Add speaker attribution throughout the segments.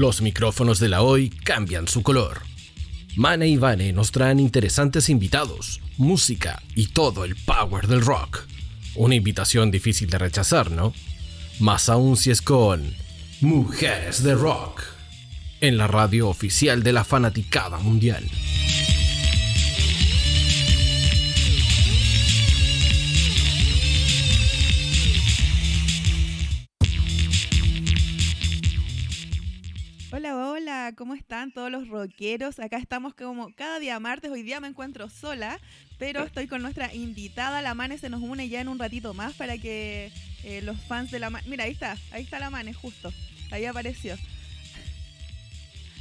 Speaker 1: los micrófonos de la hoy cambian su color. Mane y Vane nos traen interesantes invitados, música y todo el power del rock. Una invitación difícil de rechazar, ¿no? Más aún si es con Mujeres de Rock, en la radio oficial de la fanaticada mundial.
Speaker 2: ¿Cómo están todos los rockeros? Acá estamos como cada día martes, hoy día me encuentro sola, pero estoy con nuestra invitada, la Mane se nos une ya en un ratito más para que eh, los fans de la Mane... Mira, ahí está, ahí está la Mane, justo, ahí apareció.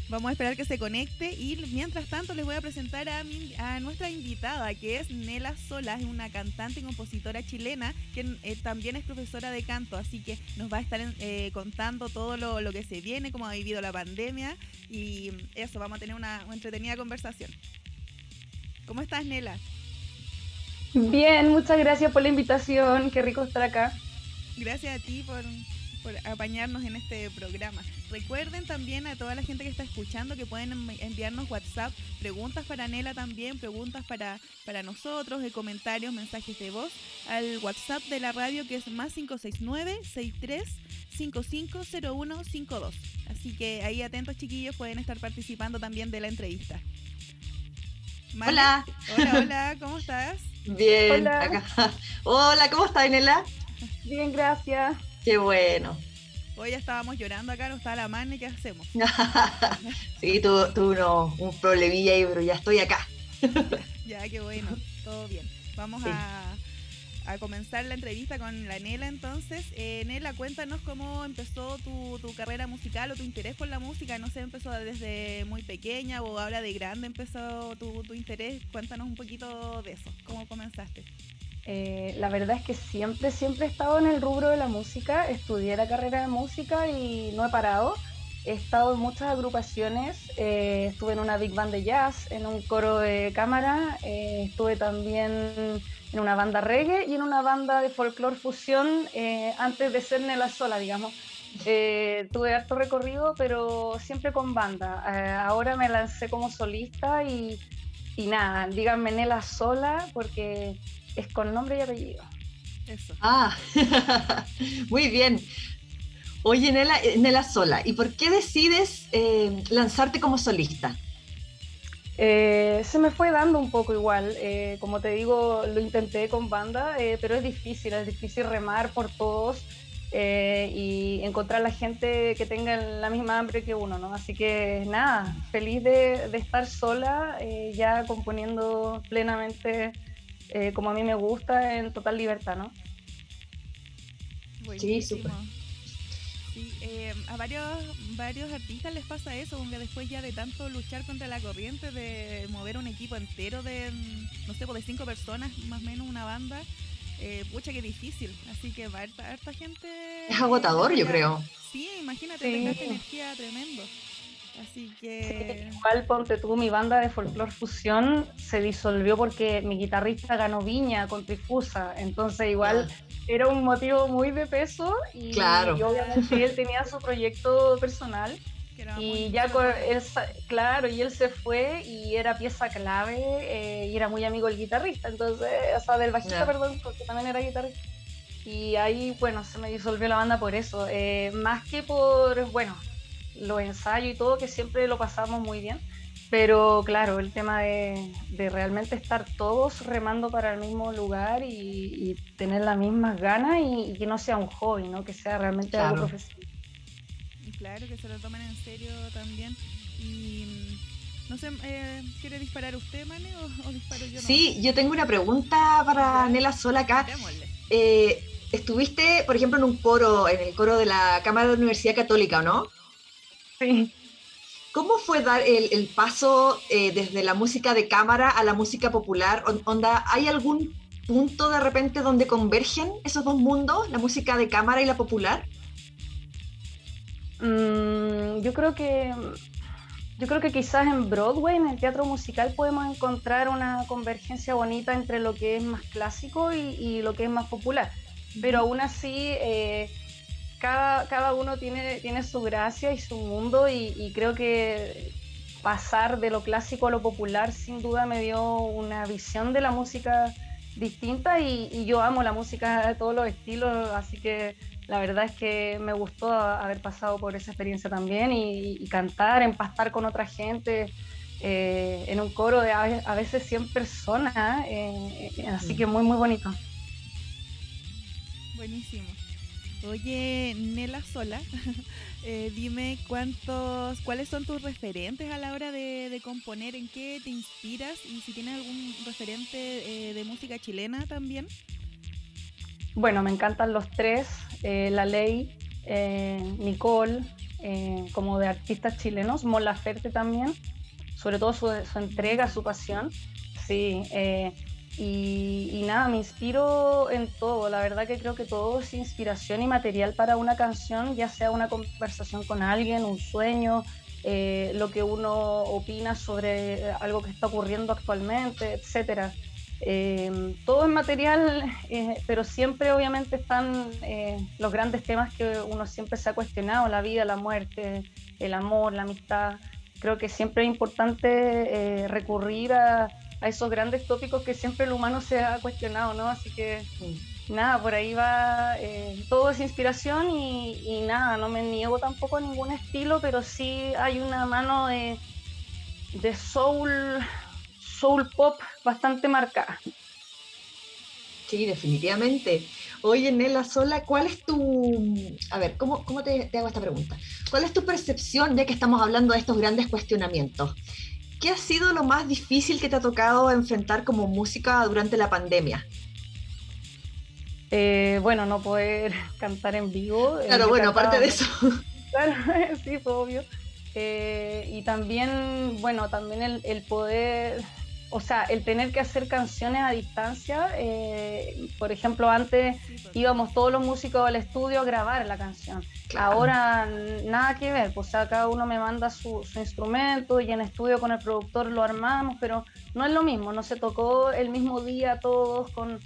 Speaker 2: Vamos a esperar que se conecte y mientras tanto les voy a presentar a, a nuestra invitada, que es Nela Sola, es una cantante y compositora chilena que eh, también es profesora de canto, así que nos va a estar eh, contando todo lo, que se viene, cómo ha vivido la pandemia y eso, vamos a tener una, una entretenida conversación. ¿Cómo estás, Nela?
Speaker 3: Bien, muchas gracias por la invitación, qué rico estar acá.
Speaker 2: Gracias a ti por, por acompañarnos en este programa. Recuerden también a toda la gente que está escuchando que pueden enviarnos WhatsApp, preguntas para Nela también, preguntas para, para nosotros, de comentarios, mensajes de voz, al WhatsApp de la radio que es más 569-63550152. Así que ahí atentos chiquillos, pueden estar participando también de la entrevista.
Speaker 4: Hola.
Speaker 2: Hola, hola, ¿cómo estás?
Speaker 4: Bien, hola. Hola, ¿cómo estás, Nela?
Speaker 3: Bien, gracias.
Speaker 4: Qué bueno.
Speaker 2: Hoy ya estábamos llorando acá, no está la mano y ¿qué hacemos?
Speaker 4: sí, tuve un problemilla ahí, pero ya estoy acá.
Speaker 2: ya, qué bueno, todo bien. Vamos a, comenzar la entrevista con la Nela entonces. Eh, Nela, cuéntanos cómo empezó tu, carrera musical o tu interés por la música. No sé, empezó desde muy pequeña o ahora de grande empezó tu, tu interés. Cuéntanos un poquito de eso, cómo comenzaste.
Speaker 3: Eh, la verdad es que siempre, siempre he estado en el rubro de la música, estudié la carrera de música y no he parado. He estado en muchas agrupaciones, eh, estuve en una big band de jazz, en un coro de cámara, eh, estuve también en una banda reggae y en una banda de folclore fusión antes de ser Nela sola, digamos. tuve harto recorrido, pero siempre con banda. ahora me lancé como solista y, y nada, díganme Nela sola porque es con nombre y apellido.
Speaker 4: Eso. Ah, muy bien. Oye, Nela, eh, Nela Sola, ¿y por qué decides eh, lanzarte como solista?
Speaker 3: Eh, se me fue dando un poco igual. como te digo, lo intenté con banda, pero es difícil, es difícil remar por todos y encontrar la gente que tenga la misma hambre que uno, ¿no? Así que nada, feliz de, de estar sola, ya componiendo plenamente eh, como a mí me gusta, en total libertad, ¿no?
Speaker 4: Sí, súper.
Speaker 2: Sí, eh, a varios, varios artistas les pasa eso, donde después ya de tanto luchar contra la corriente, de mover un equipo entero de, no sé, pues de cinco personas, más o menos una banda, eh, pucha, que difícil. Así que va harta, harta gente...
Speaker 4: Es agotador, yo creo.
Speaker 2: Sí, imagínate, sí. energía tremendo. Así que.
Speaker 3: igual ponte tú, mi banda de folclore fusión se disolvió porque mi guitarrista ganó viña con Trifusa. Entonces, igual era un motivo muy de peso y,
Speaker 4: claro.
Speaker 3: obviamente él tenía su proyecto personal. Y ya con él, claro, y él se fue y era pieza clave eh, y era muy amigo del guitarrista, entonces, o sea, del bajista, perdón, porque también era guitarrista. Y ahí, bueno, se me disolvió la banda por eso, eh, más que por, bueno, los ensayos y todo, que siempre lo pasamos muy bien. Pero claro, el tema de, realmente estar todos remando para el mismo lugar y, tener las mismas ganas y, que no sea un hobby, ¿no? que sea realmente algo profesional.
Speaker 2: Claro, que se lo tomen en serio también. Y no sé, eh, ¿quiere disparar usted, Mane, o, disparo yo?
Speaker 4: Sí, yo tengo una pregunta para Nela Sola acá. Eh, estuviste, por ejemplo, en un coro, en el coro de la Cámara de la Universidad Católica, ¿o no?
Speaker 3: Sí.
Speaker 4: ¿Cómo fue dar el, paso eh, desde la música de cámara a la música popular? Onda, ¿Hay algún punto de repente donde convergen esos dos mundos, la música de cámara y la popular?
Speaker 3: Mm, yo creo que yo creo que quizás en Broadway, en el teatro musical, podemos encontrar una convergencia bonita entre lo que es más clásico y, lo que es más popular. Pero aún así, eh, cada, cada uno tiene, tiene su gracia y su mundo y, creo que pasar de lo clásico a lo popular sin duda me dio una visión de la música distinta y, yo amo la música de todos los estilos, así que la verdad es que me gustó haber pasado por esa experiencia también y, cantar, empastar con otra gente. Eh, en un coro de a veces 100 personas, eh, eh, así que muy, muy bonito.
Speaker 2: Buenísimo. Oye, Nela Sola, eh, dime cuántos, cuáles son tus referentes a la hora de, componer, en qué te inspiras y si tienes algún referente eh, de música chilena también.
Speaker 3: Bueno, me encantan los tres, eh, La Ley, Nicole, como de artistas chilenos, Mola Ferte también, sobre todo su, su entrega, su pasión. Sí, y, nada, me inspiro en todo. La verdad que creo que todo es inspiración y material para una canción, ya sea una conversación con alguien, un sueño, eh, lo que uno opina sobre algo que está ocurriendo actualmente, etc. Eh, todo es material, eh, pero siempre obviamente están los grandes temas que uno siempre se ha cuestionado, la vida, la muerte, el amor, la amistad. Creo que siempre es importante recurrir a a esos grandes tópicos que siempre el humano se ha cuestionado, ¿no? Así que nada, por ahí va, eh, todo es inspiración y, nada, no me niego tampoco a ningún estilo, pero sí hay una mano de, de soul, soul pop bastante marcada.
Speaker 4: Sí, definitivamente. Oye, Nela Sola, ¿cuál es tu... A ver, ¿cómo, cómo te, te, hago esta pregunta? ¿Cuál es tu percepción, ya que estamos hablando de estos grandes cuestionamientos? ¿Qué ha sido lo más difícil que te ha tocado enfrentar como música durante la pandemia?
Speaker 3: Eh, bueno, no poder cantar en vivo.
Speaker 4: Eh, claro, bueno, aparte de eso.
Speaker 3: Claro, sí, fue obvio. Eh, y también, bueno, también el, poder, o sea, el tener que hacer canciones a distancia. por ejemplo, antes íbamos todos los músicos al estudio a grabar la canción. Ahora nada que ver, pues cada uno me manda su, instrumento y en estudio con el productor lo armamos, pero no es lo mismo, no se tocó el mismo día todos con,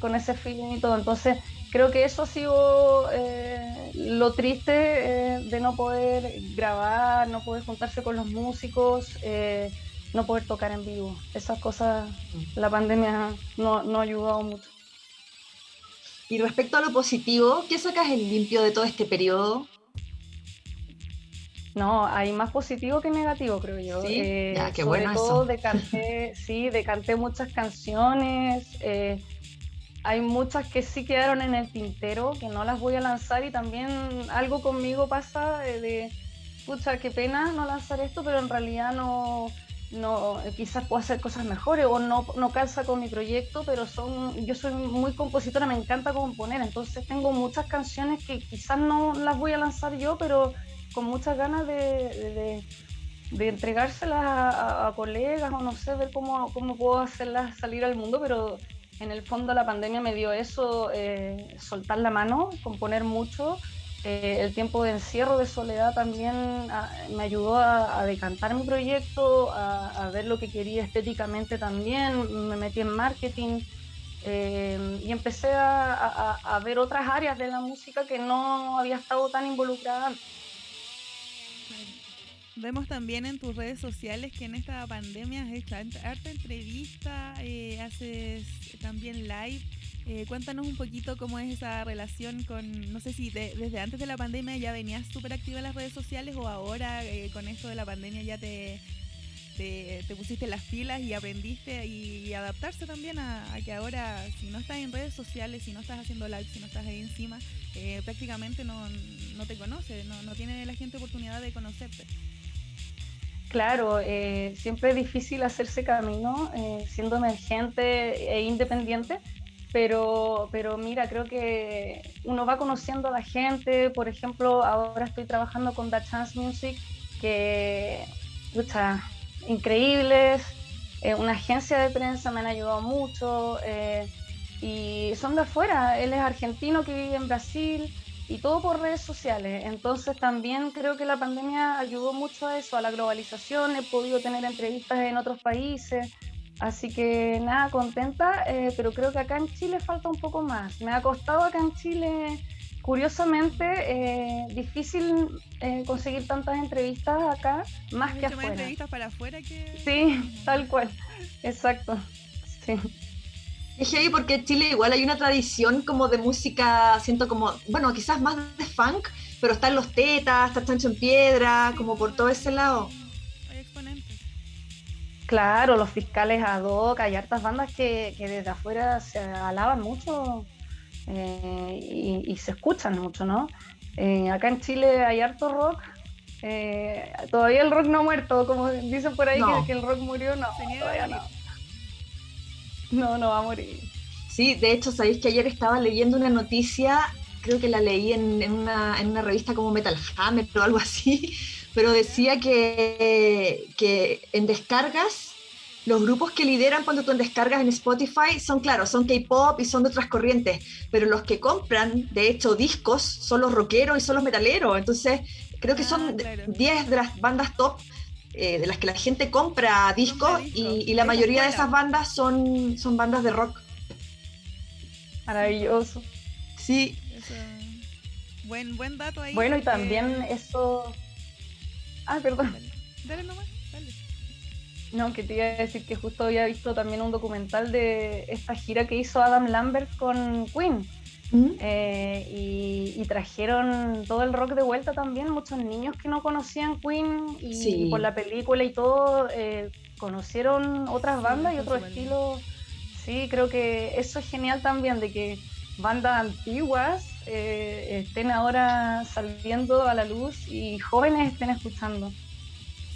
Speaker 3: con, ese feeling y todo. Entonces creo que eso ha sido eh, lo triste eh, de no poder grabar, no poder juntarse con los músicos, eh, no poder tocar en vivo. Esas cosas, la pandemia no, no ha ayudado mucho.
Speaker 4: Y respecto a lo positivo, ¿qué sacas en limpio de todo este periodo?
Speaker 3: No, hay más positivo que negativo, creo yo.
Speaker 4: Sí, eh, ya, qué
Speaker 3: sobre
Speaker 4: bueno
Speaker 3: todo decanté, sí, decanté muchas canciones. Eh, hay muchas que sí quedaron en el tintero, que no las voy a lanzar y también algo conmigo pasa de, de pucha, qué pena no lanzar esto, pero en realidad no, no quizás puedo hacer cosas mejores o no, no calza con mi proyecto, pero son yo soy muy compositora, me encanta componer, entonces tengo muchas canciones que quizás no las voy a lanzar yo, pero con muchas ganas de, de, entregárselas a, colegas o no sé, ver cómo, cómo puedo hacerlas salir al mundo, pero en el fondo la pandemia me dio eso, eh, soltar la mano, componer mucho eh, el tiempo de encierro, de soledad también ah, me ayudó a, decantar mi proyecto, a, ver lo que quería estéticamente también, me metí en marketing eh, y empecé a, ver otras áreas de la música que no había estado tan involucrada
Speaker 2: Vemos también en tus redes sociales que en esta pandemia has hecho harta entrevista, eh, haces también live. Eh, cuéntanos un poquito cómo es esa relación con, no sé si desde antes de la pandemia ya venías súper activa en las redes sociales o ahora eh, con esto de la pandemia ya te, te, pusiste las pilas y aprendiste y, adaptarse también a, que ahora si no estás en redes sociales, si no estás haciendo live, si no estás ahí encima, prácticamente no, no te conoce, no, no tiene la gente oportunidad de conocerte.
Speaker 3: Claro, eh, siempre es difícil hacerse camino eh, siendo emergente e independiente, pero, pero mira, creo que uno va conociendo a la gente, por ejemplo, ahora estoy trabajando con The Chance Music, que, escucha, increíbles, eh, una agencia de prensa me han ayudado mucho, y son de afuera, él es argentino que vive en Brasil, y todo por redes sociales. Entonces también creo que la pandemia ayudó mucho a eso, a la globalización. He podido tener entrevistas en otros países. Así que nada, contenta, eh, pero creo que acá en Chile falta un poco más. Me ha costado acá en Chile curiosamente, eh, difícil eh, conseguir tantas entrevistas acá, más que afuera.
Speaker 2: entrevistas para afuera que...
Speaker 3: Sí, tal cual, exacto, sí.
Speaker 4: Es ahí porque en Chile igual hay una tradición como de música, siento como, bueno, quizás más de funk, pero están los tetas, está Chancho en Piedra, como por todo ese lado.
Speaker 3: Claro, los fiscales ad hoc, hay hartas bandas que, que desde afuera se alaban mucho eh, y, se escuchan mucho, ¿no? Eh, acá en Chile hay harto rock. Eh, todavía el rock no ha muerto, como dicen por ahí que, el rock murió, no, todavía no. No, no va a morir.
Speaker 4: Sí, de hecho, sabéis que ayer estaba leyendo una noticia, creo que la leí en, una, en una, revista como Metal Hammer o algo así, pero decía que, que en descargas los grupos que lideran cuando tú en descargas en Spotify son, claro, son K-pop y son de otras corrientes, pero los que compran, de hecho, discos son los rockeros y son los metaleros. Entonces, creo que son 10 ah, de las bandas top eh, de las que la gente compra discos y, la mayoría de esas bandas son, son bandas de rock.
Speaker 3: Maravilloso.
Speaker 4: Sí.
Speaker 2: Buen, buen dato ahí.
Speaker 3: Bueno, y también eso... Ah, perdón.
Speaker 2: Dale nomás.
Speaker 3: No, que te iba a decir que justo había visto también un documental de esta gira que hizo Adam Lambert con Queen. ¿Mm? Eh, y, trajeron todo el rock de vuelta también, muchos niños que no conocían Queen y, por la película y todo eh, conocieron otras bandas y otro estilo. Sí, creo que eso es genial también, de que bandas antiguas eh, estén ahora saliendo a la luz y jóvenes estén escuchando.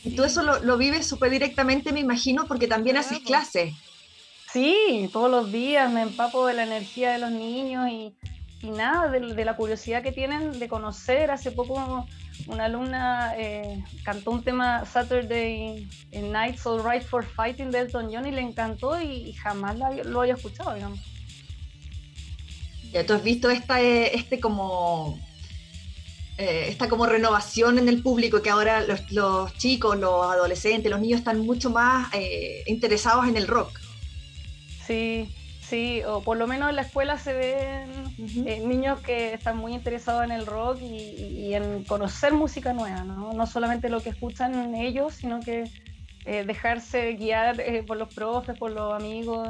Speaker 4: Y tú eso lo, vives súper directamente, me imagino, porque también haces clases.
Speaker 3: Sí, todos los días me empapo de la energía de los niños y, nada, de, la curiosidad que tienen de conocer. Hace poco una alumna eh, cantó un tema Saturday Night All Right for Fighting de Elton John y le encantó y, jamás lo había escuchado, digamos.
Speaker 4: Ya tú has visto esta, eh, este como eh, esta como renovación en el público, que ahora los, chicos, los adolescentes, los niños están mucho más eh, interesados en el rock.
Speaker 3: Sí, sí, o por lo menos en la escuela se ven eh, niños que están muy interesados en el rock y, en conocer música nueva, ¿no? No solamente lo que escuchan ellos, sino que dejarse guiar por los profes, por los amigos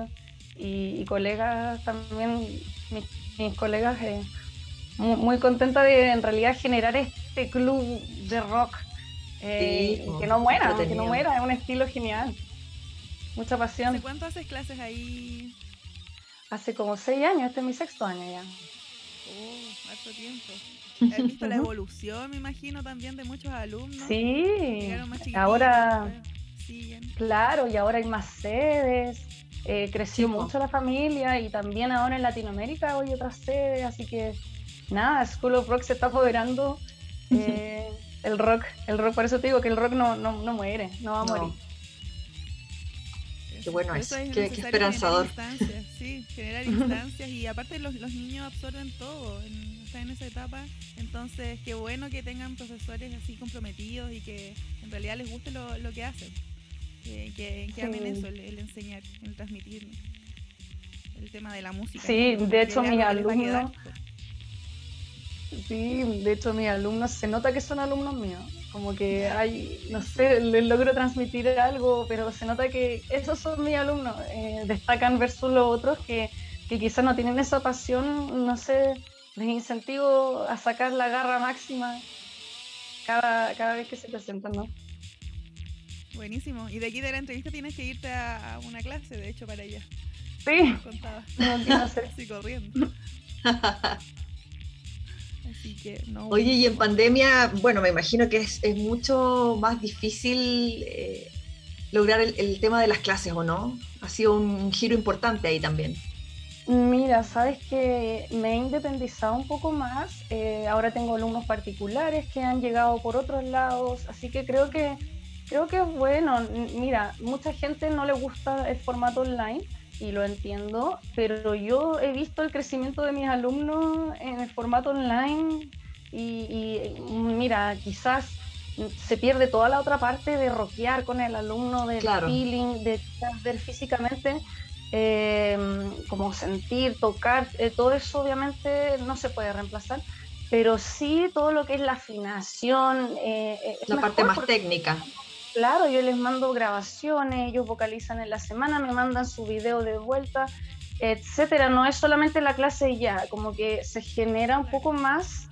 Speaker 3: y, colegas también, mis, mis colegas muy, contenta de en realidad generar este club de rock eh, que no muera, que no muera, es un estilo genial. Mucha pasión.
Speaker 2: ¿Hace cuánto haces clases ahí?
Speaker 3: Hace como seis años, este es mi sexto año ya.
Speaker 2: Oh, harto tiempo. Has visto la evolución, me imagino, también de muchos alumnos.
Speaker 3: Sí, ahora, claro, y ahora hay más sedes, eh, creció mucho la familia y también ahora en Latinoamérica hay otras sedes, así que nada, School of Rock se está apoderando eh, el rock, el rock, por eso te digo que el rock no, no, no muere, no va a morir.
Speaker 4: Qué bueno es, qué, esperanzador.
Speaker 2: Generar sí, generar instancias y aparte los, los niños absorben todo, están en esa etapa, entonces qué bueno que tengan profesores así comprometidos y que en realidad les guste lo, lo que hacen, que, que, amen eso, el, enseñar, el transmitir el tema de la música.
Speaker 3: Sí, de hecho mis alumnos Sí, de hecho mis alumnos, se nota que son alumnos míos, como que hay, no sé, les logro transmitir algo, pero se nota que esos son mis alumnos, eh, destacan versus los otros que, que quizás no tienen esa pasión, no sé, les incentivo a sacar la garra máxima cada, cada vez que se presentan, ¿no?
Speaker 2: Buenísimo. Y de aquí de la entrevista tienes que irte a, una clase, de hecho, para ella.
Speaker 3: Sí.
Speaker 2: Contaba. No, sí, corriendo.
Speaker 4: Oye, y en pandemia, bueno, me imagino que es, mucho más difícil eh, lograr el, tema de las clases, ¿o no? Ha sido un giro importante ahí también.
Speaker 3: Mira, sabes que me he independizado un poco más. Eh, ahora tengo alumnos particulares que han llegado por otros lados, así que creo que creo que es bueno. Mira, mucha gente no le gusta el formato online y lo entiendo, pero yo he visto el crecimiento de mis alumnos en el formato online y, mira, quizás se pierde toda la otra parte de rockear con el alumno, del feeling, de ver físicamente, eh, como sentir, tocar, eh, todo eso obviamente no se puede reemplazar, pero sí todo lo que es la afinación. Eh, eh,
Speaker 4: la parte más técnica.
Speaker 3: Claro, yo les mando grabaciones, ellos vocalizan en la semana, me mandan su video de vuelta, etcétera. No es solamente la clase ya, como que se genera un poco más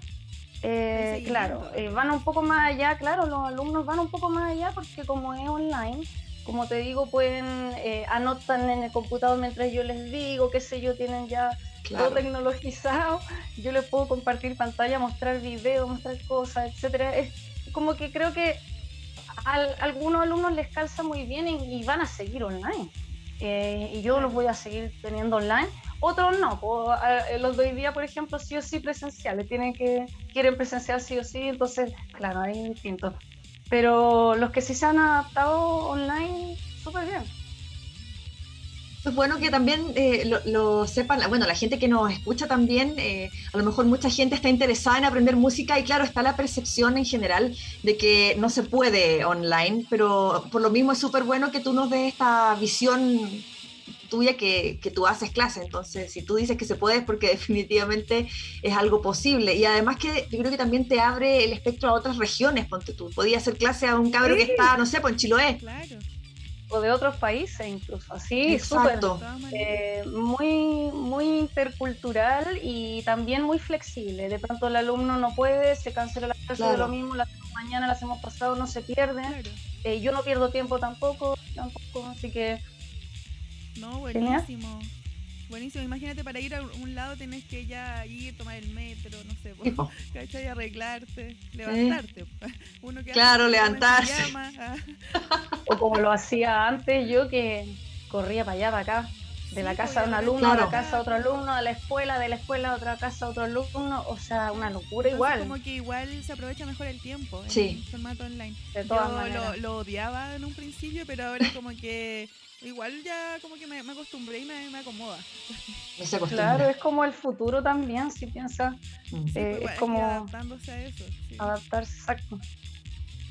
Speaker 3: eh, claro, eh, van un poco más allá, claro, los alumnos van un poco más allá porque como es online, como te digo, pueden eh, anotan en el computador mientras yo les digo, qué sé yo, tienen ya todo tecnologizado, yo les puedo compartir pantalla, mostrar videos, mostrar cosas, etcétera. Es como que creo que a, algunos alumnos les calza muy bien y, van a seguir online. y yo los voy a seguir teniendo online otros no, los de hoy día, por ejemplo, sí o sí presenciales, tienen que, quieren presencial sí o sí, entonces, claro, hay distintos. Pero los que sí se han adaptado online, súper bien.
Speaker 4: Es bueno que también eh, lo, sepan, bueno, la gente que nos escucha también, eh, a lo mejor mucha gente está interesada en aprender música y claro, está la percepción en general de que no se puede online, pero por lo mismo es súper bueno que tú nos des esta visión tuya que, que, tú haces clase. Entonces, si tú dices que se puede es porque definitivamente es algo posible. Y además que yo creo que también te abre el espectro a otras regiones. Ponte tú, podías hacer clase a un cabro que está, no sé, pues en Chiloé.
Speaker 3: Claro. O de otros países incluso, así, súper. Eh, muy, muy intercultural y también muy flexible. De pronto el alumno no puede, se cancela la clase de lo mismo, la mañana la hacemos pasado, no se pierde. Eh, yo no pierdo tiempo tampoco, tampoco, así que
Speaker 2: no, buenísimo. Buenísimo. Imagínate, para ir a un lado tenés que ya ir, tomar el metro, no sé, ¿cachai? Arreglarte, levantarte.
Speaker 4: Uno que claro, levantarse.
Speaker 3: Ah. O como lo hacía antes yo, que corría para allá, para acá. De la casa de un alumno a la casa de otro alumno, de la escuela, de la escuela a otra casa de otro alumno, o sea, una locura igual.
Speaker 2: Como que igual se aprovecha mejor el tiempo en
Speaker 4: sí.
Speaker 2: formato online. De todas Yo lo, odiaba en un principio, pero ahora como que igual ya como que me, acostumbré y me, me acomoda.
Speaker 3: claro, es como el futuro también, si piensas. Mm. Eh, pues, es como
Speaker 2: adaptándose a eso.
Speaker 3: Adaptarse, exacto.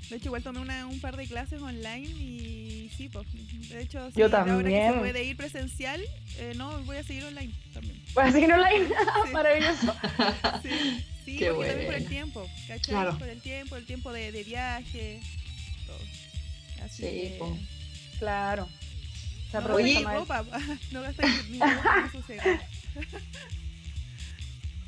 Speaker 2: De hecho, igual tomé una, un par de clases online y sí, pues. De hecho,
Speaker 3: Yo también.
Speaker 2: ahora que se puede ir presencial, eh, no, voy a seguir online también.
Speaker 3: ¿Voy a seguir online? Maravilloso.
Speaker 2: Sí, sí Qué porque también por el tiempo, ¿cachai? Claro. Por el tiempo, el tiempo de, de viaje, todo. Así sí, que... pues.
Speaker 3: Claro.
Speaker 2: Oye, ropa, no gastáis ni ropa,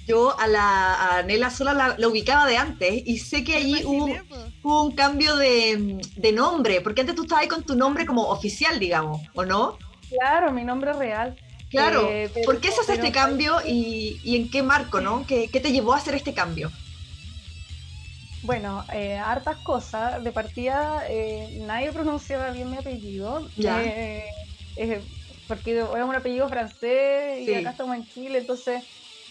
Speaker 4: Yo a la a Nela sola la, ubicaba de antes y sé que allí hubo, un cambio de, de, nombre, porque antes tú estabas ahí con tu nombre como oficial, digamos, ¿o no?
Speaker 3: Claro, mi nombre real.
Speaker 4: Claro, eh, ¿por qué se hace este cambio y, y, en qué marco, no? ¿Qué, ¿Qué, te llevó a hacer este cambio?
Speaker 3: Bueno, eh, hartas cosas. De partida, eh, nadie pronunciaba bien mi apellido.
Speaker 4: Ya.
Speaker 3: Eh, porque es un apellido francés y acá estamos en Chile, entonces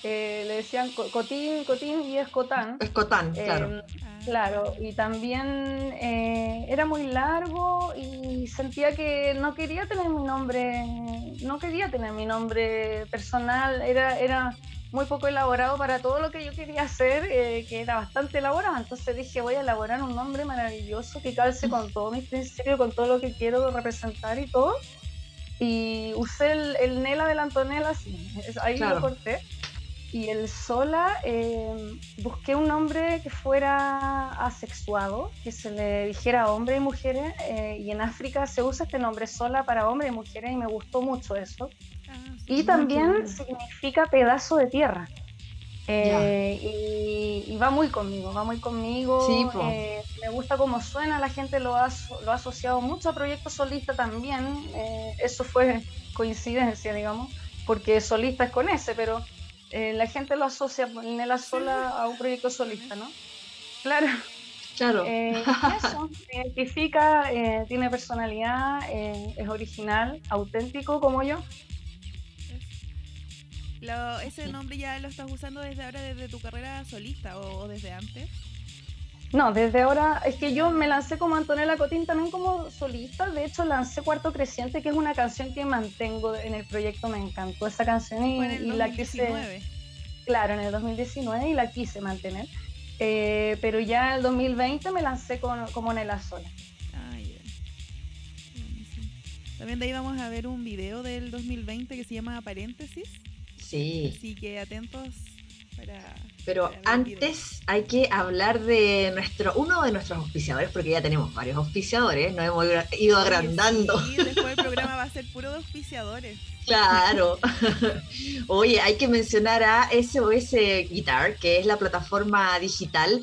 Speaker 3: eh, le decían Cotín, Cotín y es Cotán.
Speaker 4: Es Cotán, eh, claro.
Speaker 3: Claro, y también eh, era muy largo y sentía que no quería tener mi nombre, no quería tener mi nombre personal, era, era muy poco elaborado para todo lo que yo quería hacer, que era bastante elaborado. Entonces dije, voy a elaborar un nombre maravilloso que calce con todos mis principios, con todo lo que quiero representar y todo y usé el, el Nela de la Antonella, sí, ahí lo corté. Y el Sola, eh, busqué un nombre que fuera asexuado, que se le dijera hombre y mujeres, eh, y en África se usa este nombre Sola para hombre y mujeres, y me gustó mucho eso. Ah, y también significa pedazo de tierra. Eh, y, va muy conmigo, va muy conmigo. Eh, me gusta cómo suena, la gente lo ha, lo ha asociado mucho a proyectos solistas también. Eh, eso fue coincidencia, digamos, porque solista es con ese, pero la gente lo asocia en la sola a un proyecto solista, ¿no? Claro.
Speaker 4: Claro.
Speaker 3: eso, identifica, tiene personalidad, es original, auténtico como yo.
Speaker 2: ¿Ese nombre ya lo estás usando desde ahora, desde tu carrera solista o, desde antes?
Speaker 3: No, desde ahora es que yo me lancé como Antonella Cotín también como solista. De hecho, lancé Cuarto Creciente, que es una canción que mantengo en el proyecto. Me encantó esa canción y, la quise. Claro, en el 2019 y la quise mantener. Eh, pero ya en el 2020 me lancé como Nela Sola. Ah,
Speaker 2: También de ahí vamos a ver un video del 2020 que se llama Paréntesis
Speaker 4: Sí.
Speaker 2: Así que atentos para.
Speaker 4: Pero antes hay que hablar de nuestro uno de nuestros auspiciadores, porque ya tenemos varios auspiciadores, nos hemos ido agrandando.
Speaker 2: Sí, después el programa va a ser puro de auspiciadores.
Speaker 4: Claro. Oye, hay que mencionar a SOS Guitar, que es la plataforma digital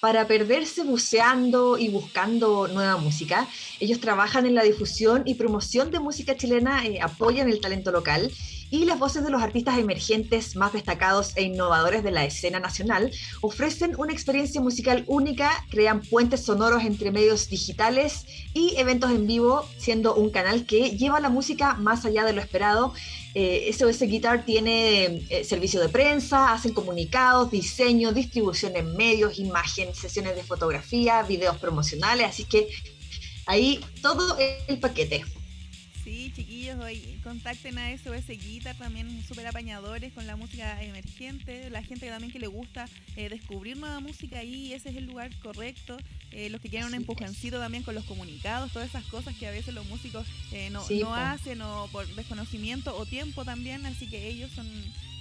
Speaker 4: para perderse buceando y buscando nueva música. Ellos trabajan en la difusión y promoción de música chilena, eh, apoyan el talento local y las voces de los artistas emergentes más destacados e innovadores de la escena nacional ofrecen una experiencia musical única, crean puentes sonoros entre medios digitales y eventos en vivo, siendo un canal que lleva la música más allá de lo esperado. Eh, SOS Guitar tiene eh, servicio de prensa, hacen comunicados, diseño, distribución en medios, imagen, sesiones de fotografía, videos promocionales, así que ahí todo el paquete.
Speaker 2: Sí, chiquillos, hoy contacten a SOS Guitar, también súper apañadores con la música emergente, la gente también que le gusta eh, descubrir nueva música ahí, ese es el lugar correcto, eh, los que quieren un empujoncito también con los comunicados, todas esas cosas que a veces los músicos eh, no, no hacen o por desconocimiento o tiempo también, así que ellos son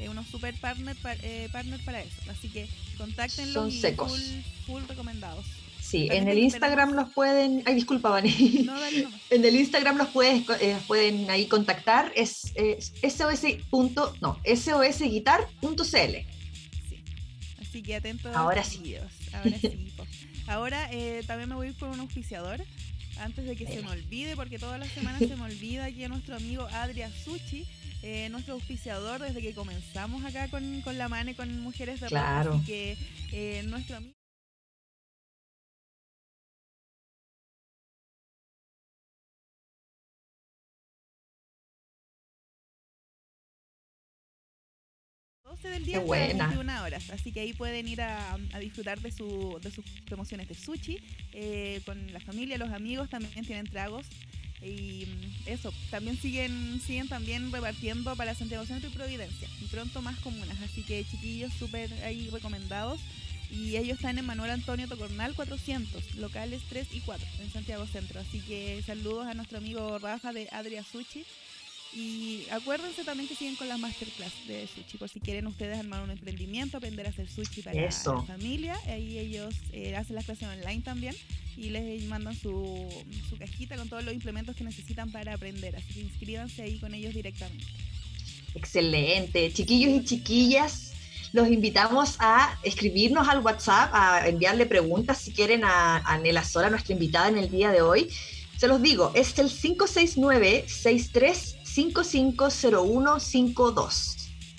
Speaker 2: unos super partners partner para eso, así que contáctenlos y full, full recomendados.
Speaker 4: Sí, en el Instagram los pueden. Ay, disculpa, Vani. en el Instagram los puedes, eh, pueden ahí contactar. Es sos. no, sosguitar.cl.
Speaker 2: Sí. Así que atentos.
Speaker 4: Ahora sí.
Speaker 2: Ahora sí. Ahora eh, también me voy a ir por un auspiciador. Antes de que se me olvide, porque todas las semanas se me olvida aquí a nuestro amigo Adria Suchi, eh, nuestro auspiciador desde que comenzamos acá con, con la MANE, con Mujeres de
Speaker 4: claro.
Speaker 2: Así que nuestro amigo. 12 del día
Speaker 4: Qué
Speaker 2: 21 horas. Así que ahí pueden ir a, disfrutar de, su, de sus promociones de sushi eh, con la familia, los amigos, también tienen tragos. Y mm, eso, también siguen, siguen también repartiendo para Santiago Centro y Providencia. Y pronto más comunas. Así que chiquillos súper ahí recomendados. Y ellos están en Manuel Antonio Tocornal 400, locales 3 y 4 en Santiago Centro. Así que saludos a nuestro amigo Rafa de Adria Sushi y acuérdense también que siguen con las masterclass de sushi, por si quieren ustedes armar un emprendimiento, aprender a hacer sushi para la familia. Ahí ellos eh, hacen las clases online también y les mandan su, su cajita con todos los implementos que necesitan para aprender. Así que inscríbanse ahí con ellos directamente.
Speaker 4: Excelente. Chiquillos y chiquillas, los invitamos a escribirnos al WhatsApp, a enviarle preguntas si quieren a, a Nela Sola, nuestra invitada en el día de hoy. Se los digo, es el 569 63 550152.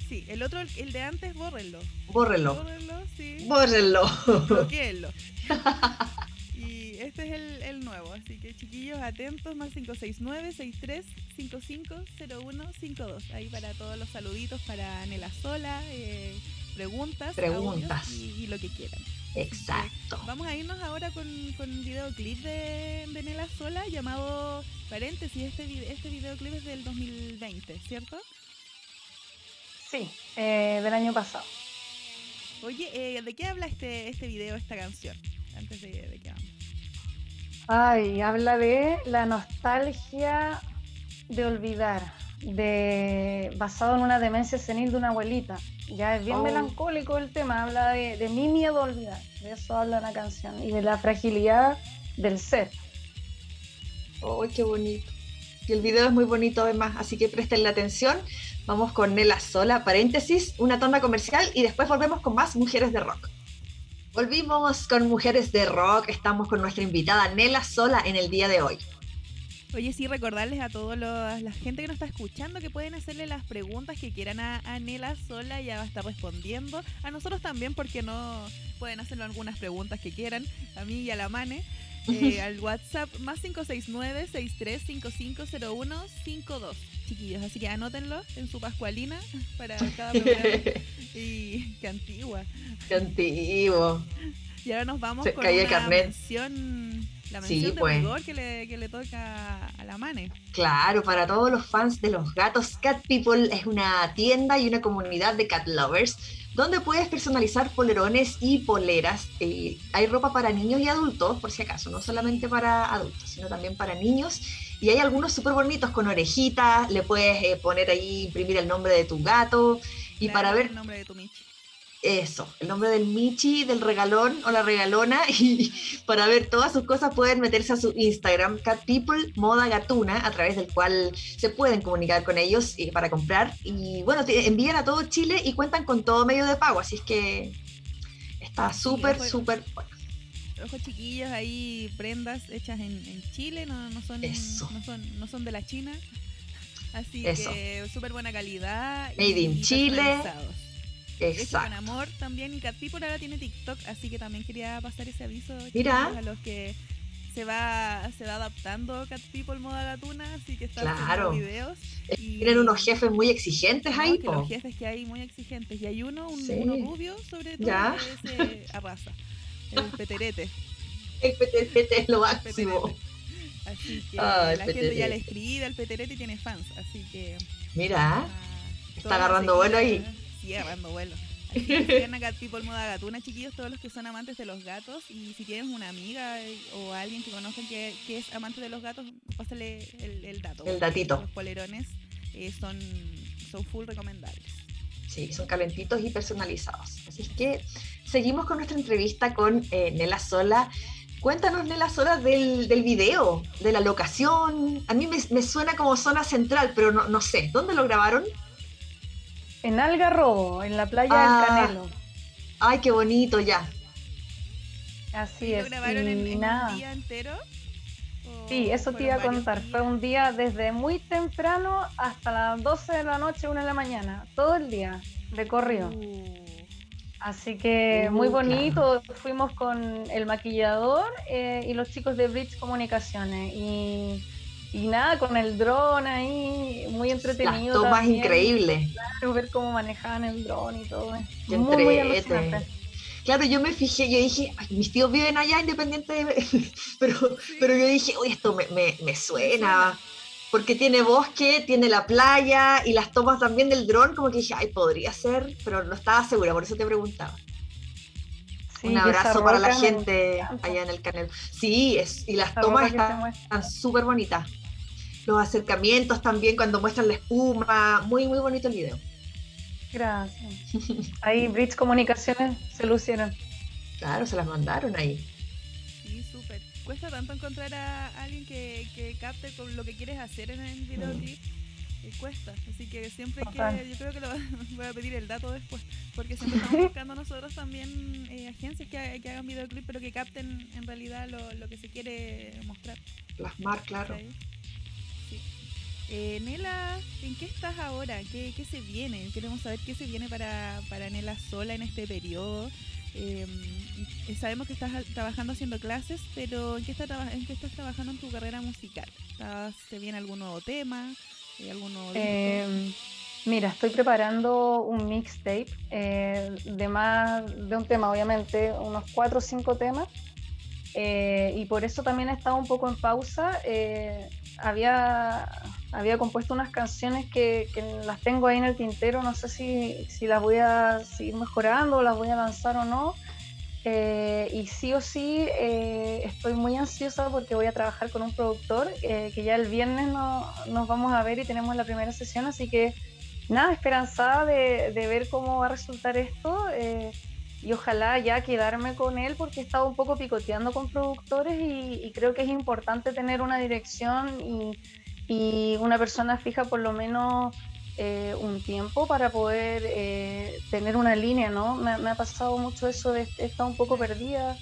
Speaker 2: Sí, el otro, el de antes, bórrenlo.
Speaker 4: Bórrenlo.
Speaker 2: Bórrenlo, sí.
Speaker 4: Bórrenlo.
Speaker 2: Bloqueenlo. y este es el, el, nuevo, así que chiquillos, atentos, más 569-63550152. Ahí para todos los saluditos para Nela Sola, eh, preguntas,
Speaker 4: preguntas.
Speaker 2: Y, lo que quieran.
Speaker 4: Exacto.
Speaker 2: Vamos a irnos ahora con, con un videoclip de, de Nela Sola llamado Paréntesis. Este, este videoclip es del 2020, ¿cierto?
Speaker 3: Sí, eh, del año pasado.
Speaker 2: Oye, eh, ¿de qué habla este, este video, esta canción? Antes de, de que vamos.
Speaker 3: Ay, habla de la nostalgia de olvidar, de basado en una demencia senil de una abuelita. Ya es bien
Speaker 4: Oh.
Speaker 3: melancólico el tema, habla de, de mi miedo a olvidar, de eso habla la canción, y de la fragilidad del ser.
Speaker 4: ¡Ay, qué bonito! Y el video es muy bonito además, así que presten la atención. Vamos con Nela Sola, paréntesis, una tanda comercial y después volvemos con más Mujeres de Rock. Volvimos con Mujeres de Rock, estamos con nuestra invitada Nela Sola en el día de hoy.
Speaker 2: Oye, sí, recordarles a toda la gente que nos está escuchando que pueden hacerle las preguntas que quieran a, a Nela sola, ya va a estar respondiendo. A nosotros también, porque no pueden hacerle algunas preguntas que quieran, a mí y a la Mane. Eh, al WhatsApp más 569-63550152, chiquillos. Así que anótenlo en su pascualina para cada programa. y qué antigua.
Speaker 4: Qué antiguo.
Speaker 2: Y ahora nos vamos
Speaker 4: Se
Speaker 2: con una
Speaker 4: carnet.
Speaker 2: mención, la
Speaker 4: Sí,
Speaker 2: mención de
Speaker 4: pues.
Speaker 2: rigor que le, que le toca a la Mane.
Speaker 4: Claro, para todos los fans de los gatos, Cat People es una tienda y una comunidad de cat lovers donde puedes personalizar polerones y poleras. Eh, hay ropa para niños y adultos, por si acaso, no solamente para adultos, sino también para niños. Y hay algunos súper bonitos con orejitas, le puedes eh, poner ahí, imprimir el nombre de tu gato. Y
Speaker 2: Claro,
Speaker 4: para ver
Speaker 2: el nombre de tu Michi.
Speaker 4: Eso, el nombre del Michi, del regalón o la regalona. Y para ver todas sus cosas pueden meterse a su Instagram, Cat People Moda Gatuna, a través del cual se pueden comunicar con ellos y para comprar. Y bueno, envían a todo Chile y cuentan con todo medio de pago, así es que está súper, súper bueno.
Speaker 2: Ojos chiquillos ahí, prendas hechas en, Chile, no, son, no, son, no son de la China. Así que súper buena calidad.
Speaker 4: Made in Chile.
Speaker 2: Exacto. con amor también. Y por ahora tiene TikTok, así que también quería pasar ese aviso
Speaker 4: Mira.
Speaker 2: a los que se va, se va adaptando Cat People moda gatuna, así que están
Speaker 4: claro.
Speaker 2: haciendo videos.
Speaker 4: Y... Tienen unos jefes muy exigentes ahí.
Speaker 2: los jefes que hay muy exigentes. Y hay uno, un, uno rubio, sobre todo, ¿Ya? que es arrasa. El peterete.
Speaker 4: El peterete es lo máximo.
Speaker 2: Así que la gente ya le escribe al peterete y tiene fans, así que...
Speaker 4: Mira, está agarrando vuelo ahí.
Speaker 2: Sí, agarrando vuelo. Así que People Moda Gatuna, chiquillos, todos los que son amantes de los gatos. Y si tienes una amiga eh, o alguien que conozcan que, es amante de los gatos, pásale el, dato.
Speaker 4: El datito.
Speaker 2: Los polerones eh, son, son full recomendables.
Speaker 4: Sí, son calentitos y personalizados. Así que seguimos con nuestra entrevista con eh, Nela Sola. Cuéntanos, Nela Sola, del, del video, de la locación. A mí me, suena como zona central, pero no, no sé. ¿Dónde lo grabaron?
Speaker 3: En Algarrobo, en la playa del ah. Canelo.
Speaker 4: Ay, qué bonito ya.
Speaker 3: Así es.
Speaker 2: ¿Lo grabaron en, un día entero?
Speaker 3: Sí, eso te iba a contar. Fue un día desde muy temprano hasta las 12 de la noche, 1 de la mañana. Todo el día, recorrido. Uh. Así que uh, muy bonito. Fuimos con el maquillador eh, y los chicos de Bridge Comunicaciones. Y y nada, con el dron ahí, muy entretenido.
Speaker 4: Las más increíble.
Speaker 3: Claro, ver cómo manejaban el dron y todo. Muy, muy
Speaker 4: Claro, yo me fijé, yo dije, mis tíos viven allá independiente de... pero, pero yo dije, uy, esto me, me, me suena, porque tiene bosque, tiene la playa y las tomas también del dron, como que dije, ay, podría ser, pero no estaba segura, por eso te preguntaba. Un abrazo para la gente allá en el canal. Sí, es, y las tomas están súper bonitas. Los acercamientos también cuando muestran la espuma. Muy, muy bonito el video.
Speaker 3: Gracias. Ahí Bridge Comunicaciones se lucieron.
Speaker 4: Claro, se las mandaron ahí.
Speaker 2: Sí, súper. Cuesta tanto encontrar a alguien que, que capte con lo que quieres hacer en el videoclip. Mm cuesta. Así que siempre que yo creo que lo voy a pedir el dato después, porque siempre estamos buscando nosotros también eh, agencias que, que, hagan videoclip, pero que capten en realidad lo, lo que se quiere mostrar.
Speaker 4: Plasmar, claro.
Speaker 2: Sí. Eh, Nela, ¿en qué estás ahora? ¿Qué, ¿Qué, se viene? Queremos saber qué se viene para, para Nela sola en este periodo. Eh, sabemos que estás trabajando haciendo clases, pero ¿en qué, estás ¿en qué estás trabajando en tu carrera musical? ¿Se viene algún nuevo tema?
Speaker 3: Eh, mira, estoy preparando un mixtape eh, de más de un tema, obviamente, unos cuatro o cinco temas. Eh, y por eso también he estado un poco en pausa. Había, había compuesto unas canciones que, las tengo ahí en el tintero, no sé si, si las voy a seguir mejorando, las voy a lanzar o no. Eh, y sí o sí eh, estoy muy ansiosa porque voy a trabajar con un productor eh, que ya el viernes no, nos vamos a ver y tenemos la primera sesión, así que nada, esperanzada de, de ver cómo va a resultar esto y ojalá ya quedarme con él porque he estado un poco picoteando con productores y, creo que es importante tener una dirección y, y una persona fija por lo menos eh, un tiempo para poder eh, tener una línea, ¿no? Me, ha pasado mucho eso, de, he estado un poco perdida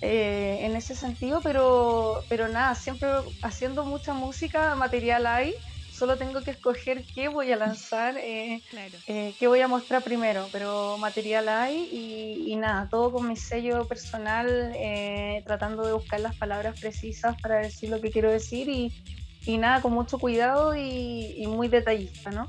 Speaker 3: eh, en ese sentido, pero, pero nada, siempre haciendo mucha música, material hay, solo tengo que escoger qué voy a lanzar, qué voy a mostrar primero, pero material hay y, nada, todo con mi sello personal, tratando de buscar las palabras precisas para decir lo que quiero decir y, y nada, con mucho cuidado y, y muy detallista, ¿no?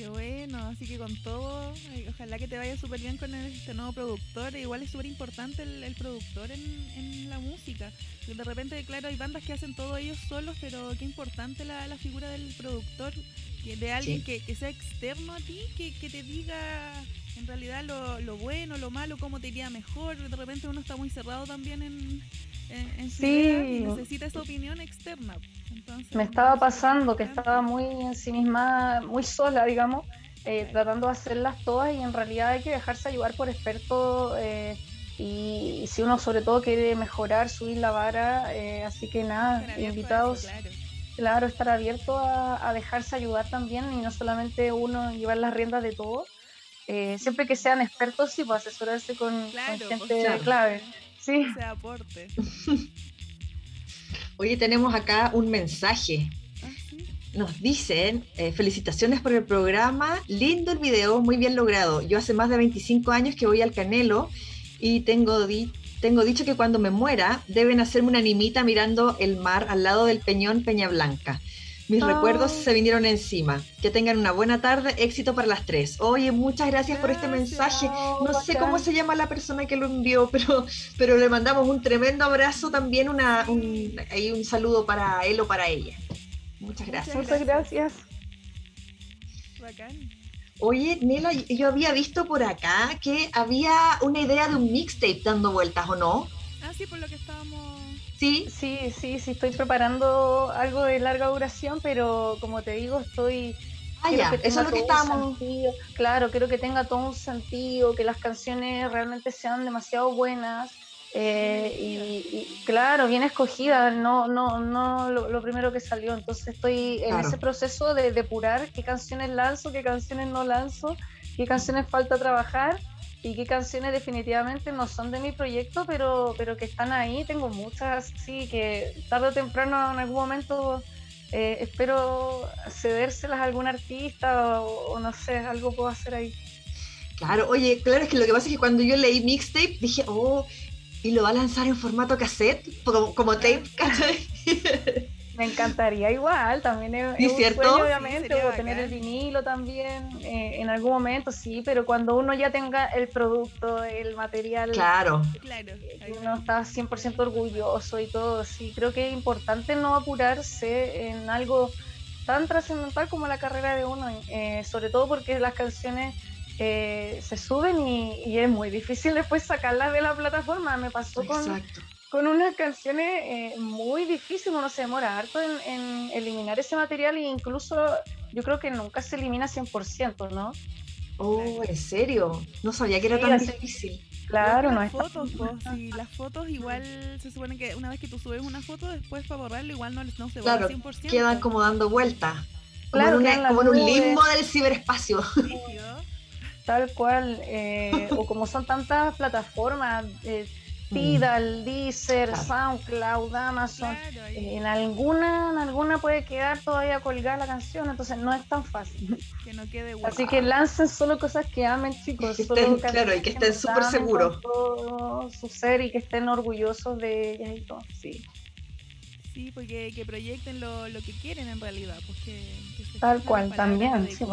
Speaker 2: Qué bueno, así que con todo, ojalá que te vaya súper bien con este nuevo productor. Igual es súper importante el, productor en, la música. De repente, claro, hay bandas que hacen todo ellos solos, pero qué importante la, figura del productor, de alguien que, sea externo a ti, que, te diga en realidad lo, lo, bueno, lo malo, cómo te iría mejor. De repente uno está muy cerrado también en, en, sí. y necesita esa opinión externa.
Speaker 3: me estaba pasando que estaba muy en sí misma, muy sola, digamos, eh, tratando de hacerlas todas y en realidad hay que dejarse ayudar por expertos eh, y, si uno sobre todo quiere mejorar, subir la vara, eh, así que nada, invitados, claro. Estar abierto a, dejarse ayudar también y no solamente uno llevar las riendas de todo. siempre que sean expertos, sí, pues asesorarse con, pues, gente clave. Sí.
Speaker 2: aporte.
Speaker 4: Oye, tenemos acá un mensaje nos dicen, eh, felicitaciones por el programa, lindo el video, muy bien logrado. Yo hace más de 25 años que voy al Canelo y tengo, tengo dicho que cuando me muera deben hacerme una animita mirando el mar al lado del peñón Peña Blanca. Mis recuerdos se vinieron encima. Que tengan una buena tarde, éxito para las tres. Oye, muchas gracias, por este mensaje. No sé cómo se llama la persona que lo envió, pero, pero le mandamos un tremendo abrazo, también una, un, un saludo para él o para ella. Muchas gracias.
Speaker 3: Muchas gracias.
Speaker 4: Oye, Nela, yo había visto por acá que había una idea de un mixtape dando vueltas, ¿o no?
Speaker 2: Ah, sí, por lo que estábamos...
Speaker 3: Sí. Sí, sí, sí, estoy preparando algo de larga duración, pero como te digo, estoy...
Speaker 4: Ah, ya, eso es lo que estábamos...
Speaker 3: Claro, quiero que tenga todo un sentido, que las canciones realmente sean demasiado buenas eh, y, claro, bien escogida, no, no, no lo, primero que salió. Entonces estoy en ese proceso de depurar qué canciones lanzo, qué canciones no lanzo, qué canciones falta trabajar y qué canciones definitivamente no son de mi proyecto, pero, pero que están ahí. Tengo muchas, sí, que tarde o temprano en algún momento eh, espero cedérselas a algún artista o, o no sé, algo puedo hacer ahí.
Speaker 4: Claro, oye, claro, es que lo que pasa es que cuando yo leí mixtape dije, oh, y lo va a lanzar en formato cassette, como, como tape,
Speaker 3: Me encantaría igual, también es,
Speaker 4: ¿Sí, cierto?
Speaker 3: Sueño, obviamente, tener el vinilo también eh, en algún momento, sí, pero cuando uno ya tenga el producto, el material,
Speaker 4: claro,
Speaker 2: claro
Speaker 3: uno está 100% orgulloso y todo, sí, creo que es importante no apurarse en algo tan trascendental como la carrera de uno, eh, sobre todo porque las canciones eh, se suben y, es muy difícil después sacarlas de la plataforma. Me pasó con, con unas canciones eh, muy difíciles, uno se demora harto en, eliminar ese material e incluso yo creo que nunca se elimina 100%, ¿no?
Speaker 4: Oh, ¿en serio? No sabía que era tan difícil.
Speaker 3: Claro, no
Speaker 2: es fotos, las fotos igual se supone que una vez que tú subes una foto, después para borrarlo igual no, no se borra
Speaker 4: claro, 100%. Quedan como dando vueltas. Como, como en un limbo del ciberespacio.
Speaker 3: Tal cual, eh, o como son tantas plataformas, eh, mm. Tidal, Deezer, SoundCloud, Amazon, eh, en alguna en alguna puede quedar todavía colgada la canción, entonces no es tan fácil.
Speaker 2: Que no quede
Speaker 3: Así que lancen solo cosas que amen, chicos.
Speaker 4: claro, y que estén súper seguros.
Speaker 3: Su ser y que estén orgullosos de ellas y todo, sí.
Speaker 2: Sí, porque que proyecten lo, lo que quieren en realidad. Pues
Speaker 3: Tal cual, también, sí,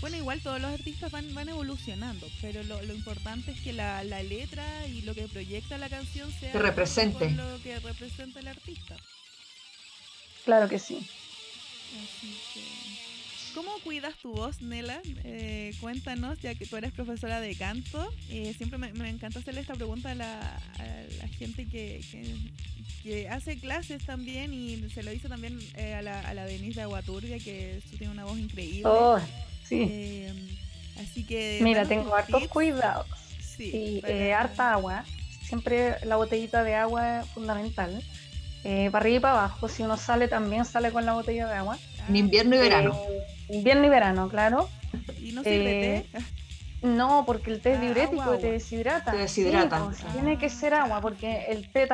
Speaker 2: bueno, igual todos los artistas van, van evolucionando, pero lo, importante es que la, letra y lo que proyecta la canción sea
Speaker 4: que represente
Speaker 2: lo que representa el artista.
Speaker 3: Claro que sí.
Speaker 2: ¿Cómo cuidas tu voz, Nela? Eh, cuéntanos, ya que tú eres profesora de canto. Eh, siempre me, encanta hacerle esta pregunta a la, gente que, que, hace clases también y se lo hizo también eh, a, la, a la Denise de Aguaturbia, que tú tienes una voz increíble.
Speaker 3: Oh, Sí.
Speaker 2: Em, así que.
Speaker 3: Mira, tengo hartos cuidados. Sí. Eh, harta agua. Siempre la botellita de agua es fundamental. Eh, para arriba y para abajo. Si uno sale, también sale con la botella de agua.
Speaker 4: En invierno y verano.
Speaker 3: Eh, invierno y verano, claro.
Speaker 2: ¿Y no sirve té?
Speaker 3: No, porque el té es ah, diurético y te deshidrata.
Speaker 4: Te deshidrata.
Speaker 3: Pues, tiene que ser agua, porque el té,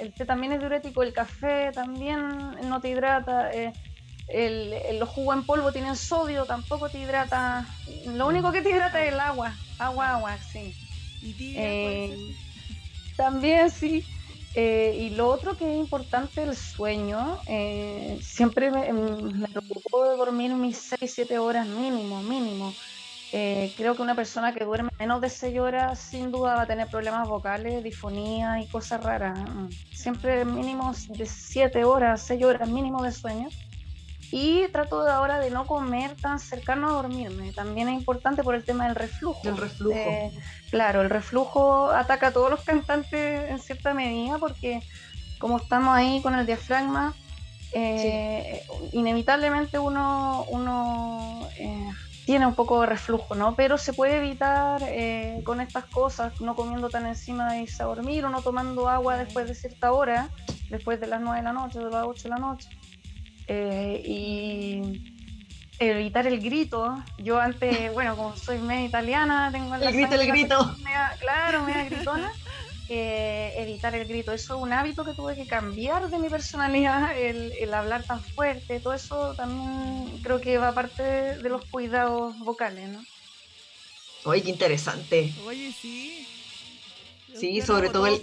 Speaker 3: el té también es diurético, el café también no te hidrata el, los jugos en polvo tienen sodio, tampoco te hidrata. Lo único que te hidrata es el agua. Agua, agua, sí.
Speaker 2: ¿Y eh,
Speaker 3: También sí. Eh, y lo otro que es importante, el sueño. Eh, siempre me, me preocupo de dormir mis 6, 7 horas mínimo, mínimo. creo que una persona que duerme menos de 6 horas sin duda va a tener problemas vocales, difonía y cosas raras. Siempre mínimo de 7 horas, 6 horas mínimo de sueño y trato de ahora de no comer tan cercano a dormirme. También es importante por el tema del reflujo.
Speaker 4: El reflujo. Eh,
Speaker 3: claro, el reflujo ataca a todos los cantantes en cierta medida porque como estamos ahí con el diafragma, eh, inevitablemente uno, uno eh, tiene un poco de reflujo, ¿no? Pero se puede evitar eh, con estas cosas, no comiendo tan encima de irse a dormir o no tomando agua después de cierta hora, después de las 9 de la noche, de las 8 de la noche. Y evitar el grito. Yo antes, bueno, como soy media italiana, tengo
Speaker 4: el grito, el grito.
Speaker 3: claro, media gritona. evitar el grito. Eso es un hábito que tuve que cambiar de mi personalidad, el, hablar tan fuerte, todo eso también creo que va parte de, los cuidados vocales, ¿no?
Speaker 4: Oye, qué interesante.
Speaker 2: Oye, sí.
Speaker 4: sí, sobre todo el,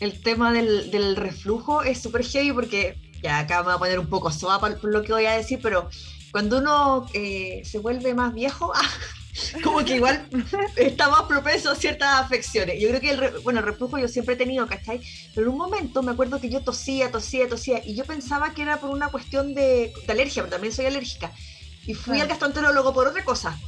Speaker 4: el, tema del, del reflujo es súper heavy porque ya acá me voy a poner un poco soa por lo que voy a decir, pero cuando uno eh, se vuelve más viejo, como que igual está más propenso a ciertas afecciones. Yo creo que el, bueno, el reflujo yo siempre he tenido, ¿cachai? Pero en un momento me acuerdo que yo tosía, tosía, tosía, y yo pensaba que era por una cuestión de, alergia, pero también soy alérgica. Y fui al gastroenterólogo por otra cosa.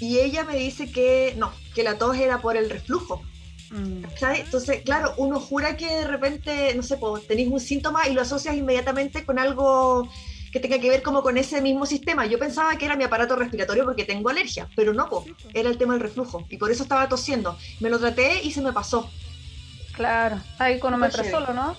Speaker 4: Y ella me dice que no, que la tos era por el reflujo. Mm. ¿sabes? Entonces, claro, uno jura que de repente, no sé, pues, tenéis un síntoma y lo asocias inmediatamente con algo que tenga que ver como con ese mismo sistema. Yo pensaba que era mi aparato respiratorio porque tengo alergia, pero no, era el tema del reflujo y por eso estaba tosiendo. Me lo traté y se me pasó.
Speaker 3: Claro, ahí con solo, ¿no?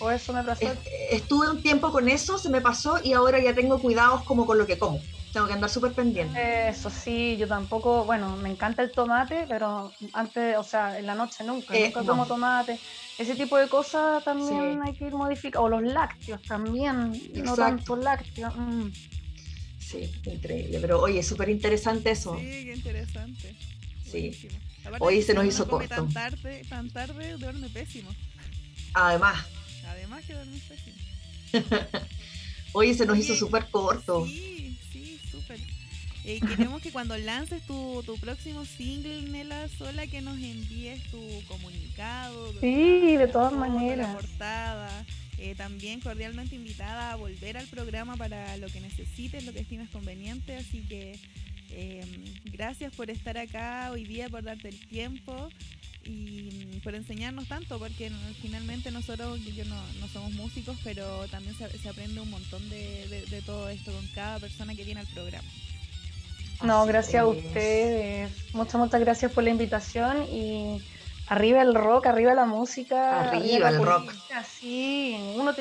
Speaker 3: O eso me pasó.
Speaker 4: Estuve un tiempo con eso, se me pasó y ahora ya tengo cuidados como con lo que como. Tengo que andar súper pendiente.
Speaker 3: Eso sí, yo tampoco, bueno, me encanta el tomate, pero antes, o sea, en la noche nunca, eh, nunca como tomate. Ese tipo de cosas también hay que ir modificando. O los lácteos también, no tanto lácteos. Mm.
Speaker 4: Sí, increíble. Pero oye, es súper interesante eso.
Speaker 2: Sí, qué interesante.
Speaker 4: Sí. Hoy se nos hizo corto.
Speaker 2: Tan tarde, tan tarde duerme pésimo.
Speaker 4: Además.
Speaker 2: Además que duerme pésimo.
Speaker 4: Hoy se nos hizo súper corto.
Speaker 2: Sí, eh, queremos que cuando lances tu, próximo single, Nela Sola, que nos envíes tu comunicado.
Speaker 3: Sí, de todas maneras.
Speaker 2: portada. Eh, también cordialmente invitada a volver al programa para lo que necesites, lo que estimes conveniente. Así que em, gracias por estar acá hoy día, por darte el tiempo y mm, por enseñarnos tanto, porque finalmente nosotros, yo no, no somos músicos, pero también se, aprende un montón de, de todo esto con cada persona que viene al programa.
Speaker 3: No, gracias a ustedes. Muchas, muchas gracias por la invitación y arriba el rock, arriba la música.
Speaker 4: Arriba, el rock.
Speaker 3: Sí, uno,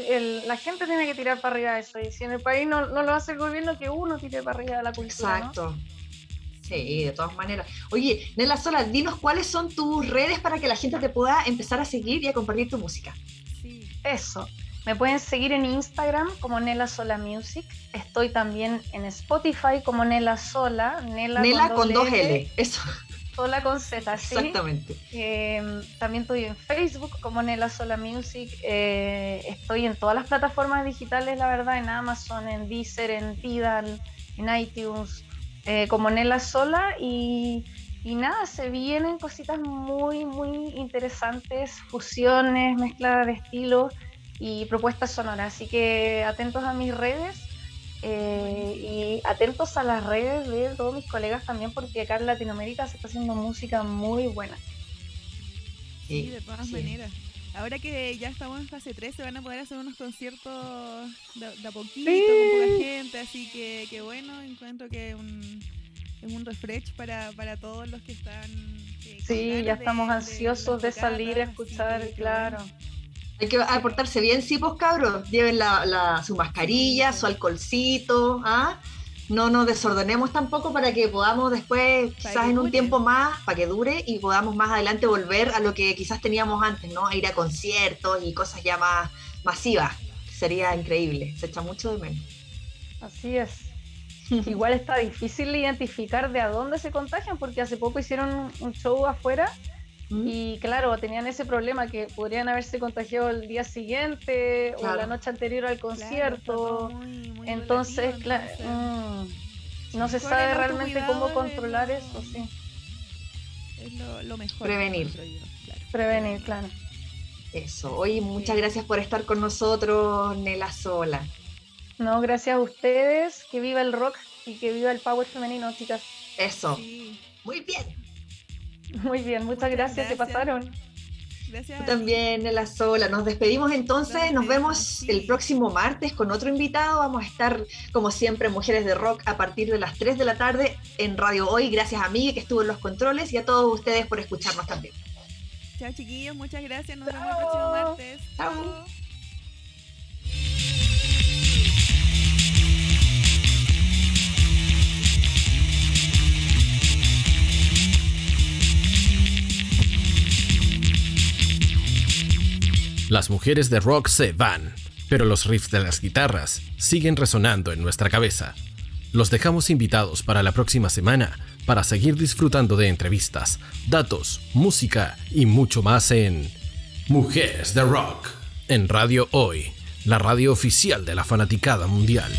Speaker 3: la gente tiene que tirar para arriba eso. Y si en el país no, lo hace el gobierno, que uno tire para arriba la cultura.
Speaker 4: Exacto. Sí, de todas maneras. Oye, Nela Sola, dinos cuáles son tus redes para que la gente te pueda empezar a seguir y a compartir tu música.
Speaker 3: Sí. Eso. Me pueden seguir en Instagram como Nela Sola Music. Estoy también en Spotify como Nela Sola.
Speaker 4: Nela, con, dos L. Eso.
Speaker 3: Sola con Z,
Speaker 4: ¿sí? Exactamente.
Speaker 3: Em, también estoy en Facebook como Nela Sola Music. Eh, estoy en todas las plataformas digitales, la verdad, en Amazon, en Deezer, en Tidal, en iTunes, eh, como Nela Sola. Y, y nada, se vienen cositas muy, muy interesantes, fusiones, mezcla de estilos y propuestas sonoras. Así que atentos a mis redes eh, y atentos a las redes de todos mis colegas también, porque acá en Latinoamérica se está haciendo música muy buena.
Speaker 2: Sí, de todas maneras. Ahora que ya estamos en fase 3, se van a poder hacer unos conciertos de, a poquito, con poca gente, así que, que bueno, encuentro que un, es un refresh para, para todos los que están...
Speaker 3: Eh, sí, ya estamos ansiosos de, salir a escuchar, claro.
Speaker 4: Hay que aportarse bien, sí, pues cabros. Lleven la, su mascarilla, su alcoholcito, ¿ah? No nos desordenemos tampoco para que podamos después, quizás en un tiempo más, para que dure y podamos más adelante volver a lo que quizás teníamos antes, ¿no? A ir a conciertos y cosas ya más masivas. Sería increíble, se echa mucho de menos.
Speaker 3: Así es. Igual está difícil identificar de a dónde se contagian porque hace poco hicieron un show afuera y claro, tenían ese problema que podrían haberse contagiado el día siguiente o la noche anterior al concierto. entonces, claro, mm, no se sabe realmente cómo controlar eso, sí.
Speaker 2: Es lo, mejor.
Speaker 4: Prevenir.
Speaker 3: Prevenir, claro.
Speaker 4: Eso. Oye, muchas gracias por estar con nosotros, Nela Sola.
Speaker 3: No, gracias a ustedes. Que viva el rock y que viva el power femenino, chicas.
Speaker 4: Eso. Muy bien.
Speaker 3: Muy bien, muchas, gracias, se pasaron.
Speaker 2: Gracias.
Speaker 4: también, en la sola. Nos despedimos entonces. Nos vemos el próximo martes con otro invitado. Vamos a estar, como siempre, Mujeres de Rock a partir de las 3 de la tarde en Radio Hoy. Gracias a Miguel que estuvo en los controles y a todos ustedes por escucharnos también.
Speaker 2: Chao, chiquillos. Muchas gracias. Nos vemos el próximo martes.
Speaker 4: Chao.
Speaker 1: Las mujeres de rock se van, pero los riffs de las guitarras siguen resonando en nuestra cabeza. Los dejamos invitados para la próxima semana para seguir disfrutando de entrevistas, datos, música y mucho más en Mujeres de Rock, en Radio Hoy, la radio oficial de la fanaticada mundial.